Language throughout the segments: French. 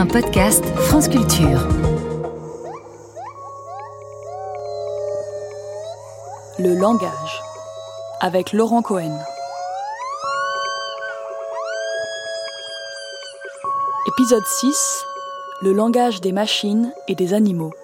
un podcast France Culture. Le langage avec Laurent Cohen. Épisode 6 Le langage des machines et des animaux.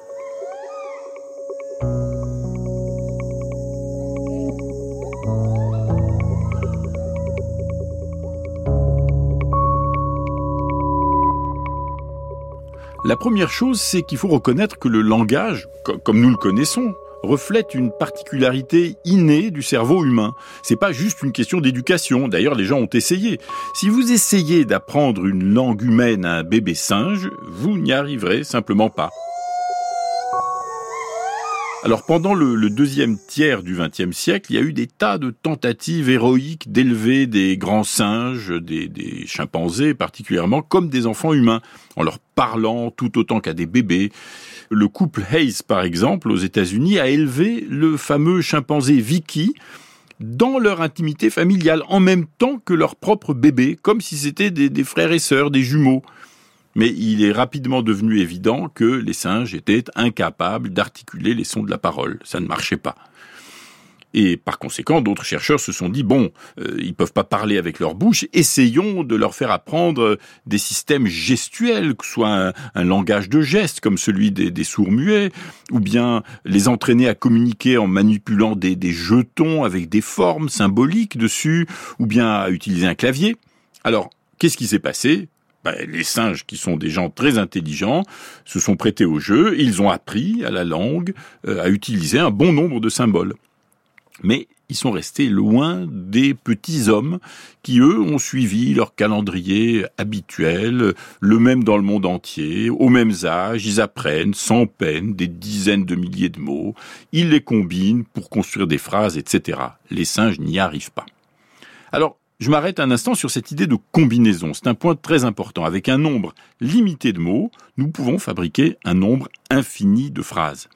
La première chose, c'est qu'il faut reconnaître que le langage, comme nous le connaissons, reflète une particularité innée du cerveau humain. C'est pas juste une question d'éducation. D'ailleurs, les gens ont essayé. Si vous essayez d'apprendre une langue humaine à un bébé singe, vous n'y arriverez simplement pas. Alors pendant le, deuxième tiers du XXe siècle, il y a eu des tas de tentatives héroïques d'élever des grands singes, des, des, chimpanzés particulièrement, comme des enfants humains, en leur parlant tout autant qu'à des bébés. Le couple Hayes, par exemple, aux États-Unis, a élevé le fameux chimpanzé Vicky dans leur intimité familiale, en même temps que leur propre bébé, comme si c'était des frères et sœurs, des jumeaux mais il est rapidement devenu évident que les singes étaient incapables d'articuler les sons de la parole. Ça ne marchait pas. Et par conséquent, d'autres chercheurs se sont dit bon, euh, ils peuvent pas parler avec leur bouche, essayons de leur faire apprendre des systèmes gestuels, que ce soit un, langage de gestes comme celui des, sourds muets, ou bien les entraîner à communiquer en manipulant des, des jetons avec des formes symboliques dessus, ou bien à utiliser un clavier. Alors, qu'est-ce qui s'est passé? Bah, les singes, qui sont des gens très intelligents, se sont prêtés au jeu, ils ont appris à la langue euh, à utiliser un bon nombre de symboles. Mais ils sont restés loin des petits hommes qui, eux, ont suivi leur calendrier habituel, le même dans le monde entier, au même âge, ils apprennent sans peine des dizaines de milliers de mots, ils les combinent pour construire des phrases, etc. Les singes n'y arrivent pas. Alors, je m'arrête un instant sur cette idée de combinaison. C'est un point très important. Avec un nombre limité de mots, nous pouvons fabriquer un nombre infini de phrases.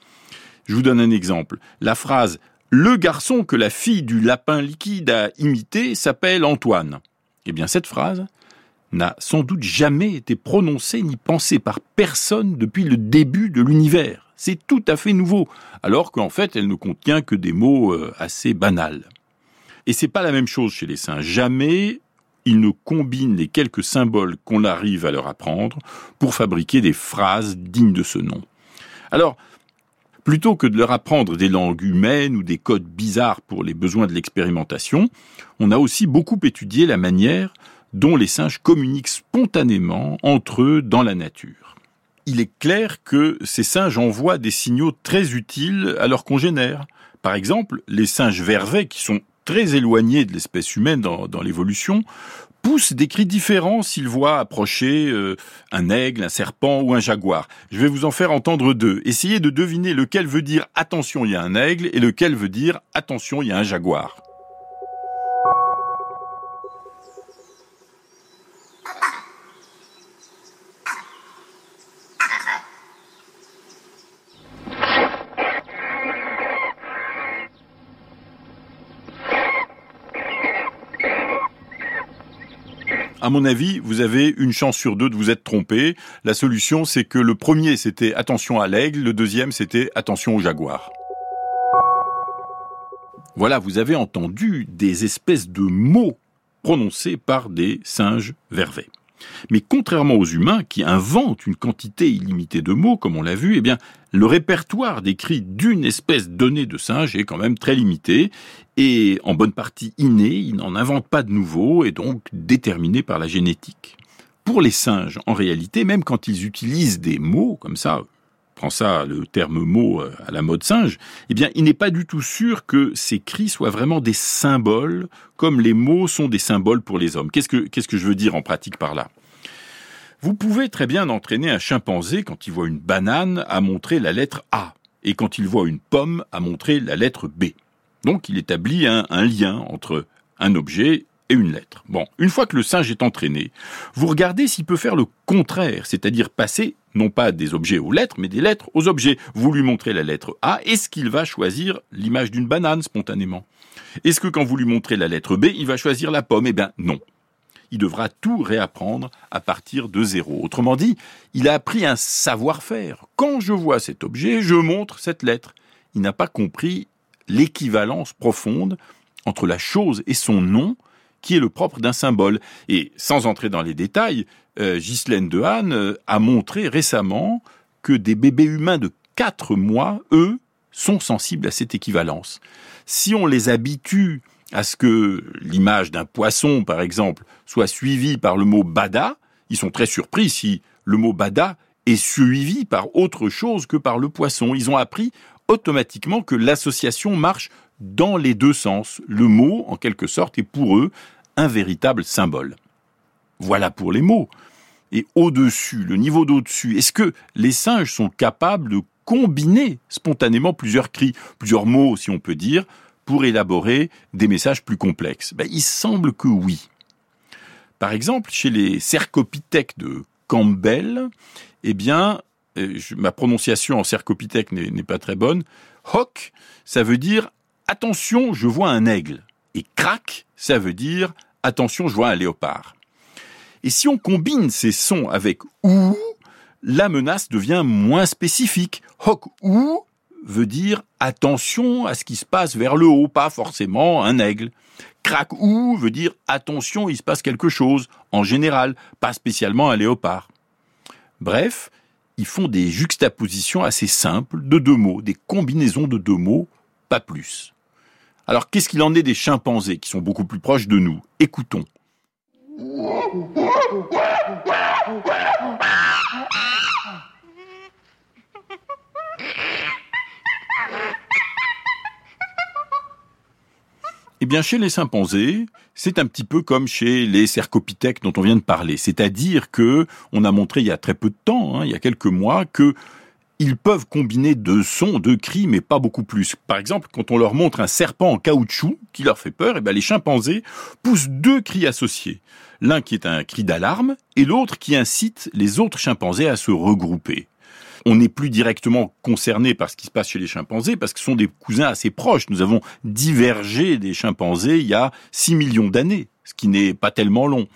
Je vous donne un exemple. La phrase Le garçon que la fille du lapin liquide a imité s'appelle Antoine. Eh bien, cette phrase n'a sans doute jamais été prononcée ni pensée par personne depuis le début de l'univers. C'est tout à fait nouveau, alors qu'en fait, elle ne contient que des mots euh, assez banals. Et c'est pas la même chose chez les saints. Jamais ils ne combinent les quelques symboles qu'on arrive à leur apprendre pour fabriquer des phrases dignes de ce nom. Alors, plutôt que de leur apprendre des langues humaines ou des codes bizarres pour les besoins de l'expérimentation, on a aussi beaucoup étudié la manière dont les singes communiquent spontanément entre eux dans la nature. Il est clair que ces singes envoient des signaux très utiles à leurs congénères. Par exemple, les singes vervets, qui sont très éloignés de l'espèce humaine dans, l'évolution, poussent des cris différents s'ils voient approcher euh, un aigle, un serpent ou un jaguar. Je vais vous en faire entendre deux. Essayez de deviner lequel veut dire attention, il y a un aigle et lequel veut dire attention, il y a un jaguar. À mon avis, vous avez une chance sur deux de vous être trompé. La solution, c'est que le premier, c'était attention à l'aigle, le deuxième, c'était attention au jaguar. Voilà, vous avez entendu des espèces de mots prononcés par des singes vervets. Mais contrairement aux humains qui inventent une quantité illimitée de mots, comme on l'a vu, eh bien, le répertoire d'écrits d'une espèce donnée de singe est quand même très limité et en bonne partie inné, ils n'en inventent pas de nouveaux et donc déterminé par la génétique. Pour les singes, en réalité, même quand ils utilisent des mots comme ça, prends ça le terme mot euh, à la mode singe, eh bien, il n'est pas du tout sûr que ces cris soient vraiment des symboles, comme les mots sont des symboles pour les hommes. Qu'est-ce que, je veux dire en pratique par là? Vous pouvez très bien entraîner un chimpanzé, quand il voit une banane, à montrer la lettre A, et quand il voit une pomme, à montrer la lettre B. Donc, il établit un, un lien entre un objet une lettre. Bon, une fois que le singe est entraîné, vous regardez s'il peut faire le contraire, c'est-à-dire passer non pas des objets aux lettres, mais des lettres aux objets. Vous lui montrez la lettre A, est-ce qu'il va choisir l'image d'une banane spontanément? Est-ce que quand vous lui montrez la lettre B, il va choisir la pomme? Eh bien non. il devra tout réapprendre à partir de zéro. Autrement dit, il a appris un savoir-faire. Quand je vois cet objet, je montre cette lettre. Il n'a pas compris l'équivalence profonde entre la chose et son nom, qui est le propre d'un symbole. Et sans entrer dans les détails, euh, Ghislaine Dehaene euh, a montré récemment que des bébés humains de 4 mois, eux, sont sensibles à cette équivalence. Si on les habitue à ce que l'image d'un poisson, par exemple, soit suivie par le mot bada, ils sont très surpris si le mot bada est suivi par autre chose que par le poisson. Ils ont appris automatiquement que l'association marche dans les deux sens. Le mot, en quelque sorte, est pour eux un véritable symbole. Voilà pour les mots. Et au-dessus, le niveau d'au-dessus, est-ce que les singes sont capables de combiner spontanément plusieurs cris, plusieurs mots, si on peut dire, pour élaborer des messages plus complexes? Ben, Il semble que oui. Par exemple, chez les cercopithèques de Campbell, eh bien, euh, ma prononciation en cercopithèque n'est pas très bonne, hoc, ça veut dire attention, je vois un aigle. Et crac, ça veut dire attention, je vois un léopard. Et si on combine ces sons avec ou, la menace devient moins spécifique. Hoc ou veut dire attention à ce qui se passe vers le haut, pas forcément un aigle. Crac ou veut dire attention, il se passe quelque chose, en général, pas spécialement un léopard. Bref, ils font des juxtapositions assez simples de deux mots, des combinaisons de deux mots, pas plus. Alors qu'est-ce qu'il en est des chimpanzés qui sont beaucoup plus proches de nous? Écoutons. Eh bien, chez les chimpanzés, c'est un petit peu comme chez les cercopithèques dont on vient de parler. C'est-à-dire que, on a montré il y a très peu de temps, hein, il y a quelques mois, que ils peuvent combiner deux sons, deux cris, mais pas beaucoup plus. Par exemple, quand on leur montre un serpent en caoutchouc qui leur fait peur, eh bien, les chimpanzés poussent deux cris associés. L'un qui est un cri d'alarme et l'autre qui incite les autres chimpanzés à se regrouper on n'est plus directement concerné par ce qui se passe chez les chimpanzés parce que ce sont des cousins assez proches. Nous avons divergé des chimpanzés il y a 6 millions d'années, ce qui n'est pas tellement long.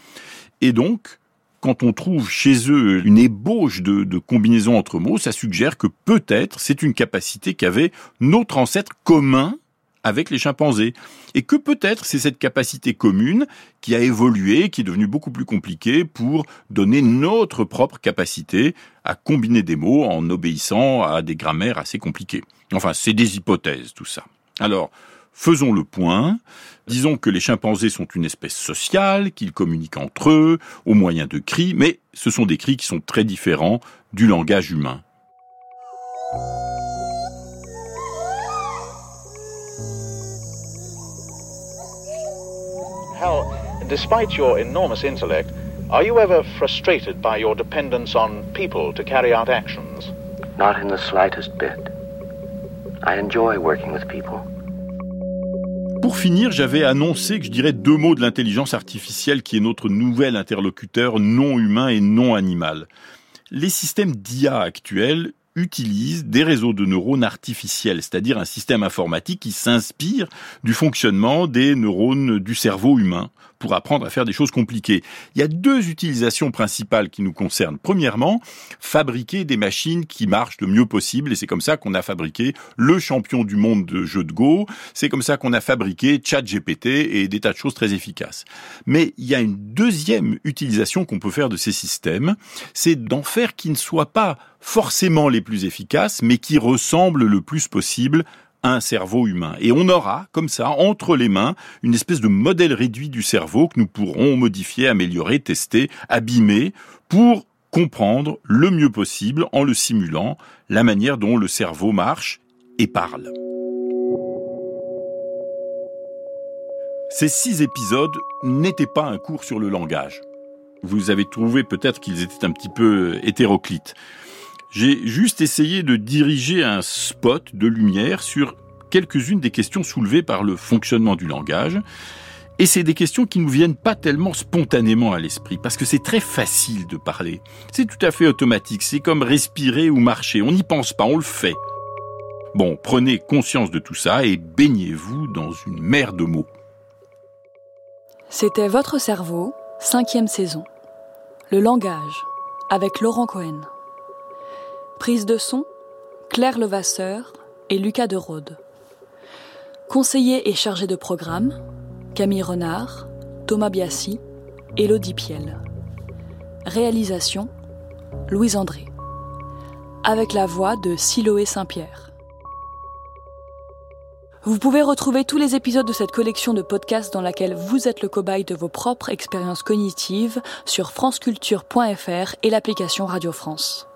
Et donc, quand on trouve chez eux une ébauche de, combinaison entre mots, ça suggère que peut-être c'est une capacité qu'avait notre ancêtre commun avec les chimpanzés. Et que peut-être c'est cette capacité commune qui a évolué, qui est devenue beaucoup plus compliquée pour donner notre propre capacité à combiner des mots en obéissant à des grammaires assez compliquées. Enfin, c'est des hypothèses, tout ça. Alors, faisons le point. Disons que les chimpanzés sont une espèce sociale, qu'ils communiquent entre eux au moyen de cris, mais ce sont des cris qui sont très différents du langage humain. despite your enormous intellect, are you ever frustrated by your dependence on people to carry out actions? Not in the slightest bit. I enjoy working with people. Pour finir, j'avais annoncé que je dirais deux mots de l'intelligence artificielle qui est notre nouvel interlocuteur non humain et non animal. Les systèmes d'IA actuels utilise des réseaux de neurones artificiels, c'est-à-dire un système informatique qui s'inspire du fonctionnement des neurones du cerveau humain pour apprendre à faire des choses compliquées. Il y a deux utilisations principales qui nous concernent. Premièrement, fabriquer des machines qui marchent le mieux possible, et c'est comme ça qu'on a fabriqué le champion du monde de jeux de Go, c'est comme ça qu'on a fabriqué ChatGPT et des tas de choses très efficaces. Mais il y a une deuxième utilisation qu'on peut faire de ces systèmes, c'est d'en faire qui ne soient pas forcément les plus efficaces, mais qui ressemblent le plus possible un cerveau humain. Et on aura, comme ça, entre les mains, une espèce de modèle réduit du cerveau que nous pourrons modifier, améliorer, tester, abîmer, pour comprendre le mieux possible, en le simulant, la manière dont le cerveau marche et parle. Ces six épisodes n'étaient pas un cours sur le langage. Vous avez trouvé peut-être qu'ils étaient un petit peu hétéroclites. J'ai juste essayé de diriger un spot de lumière sur quelques-unes des questions soulevées par le fonctionnement du langage. Et c'est des questions qui nous viennent pas tellement spontanément à l'esprit, parce que c'est très facile de parler. C'est tout à fait automatique, c'est comme respirer ou marcher, on n'y pense pas, on le fait. Bon, prenez conscience de tout ça et baignez-vous dans une mer de mots. C'était Votre cerveau Cinquième saison. Le langage, avec Laurent Cohen. Prise de son, Claire Levasseur et Lucas de Rode. Conseiller et chargé de programme, Camille Renard, Thomas Biassi, Elodie Piel. Réalisation, Louise André. Avec la voix de Siloé Saint-Pierre. Vous pouvez retrouver tous les épisodes de cette collection de podcasts dans laquelle vous êtes le cobaye de vos propres expériences cognitives sur franceculture.fr et l'application Radio France.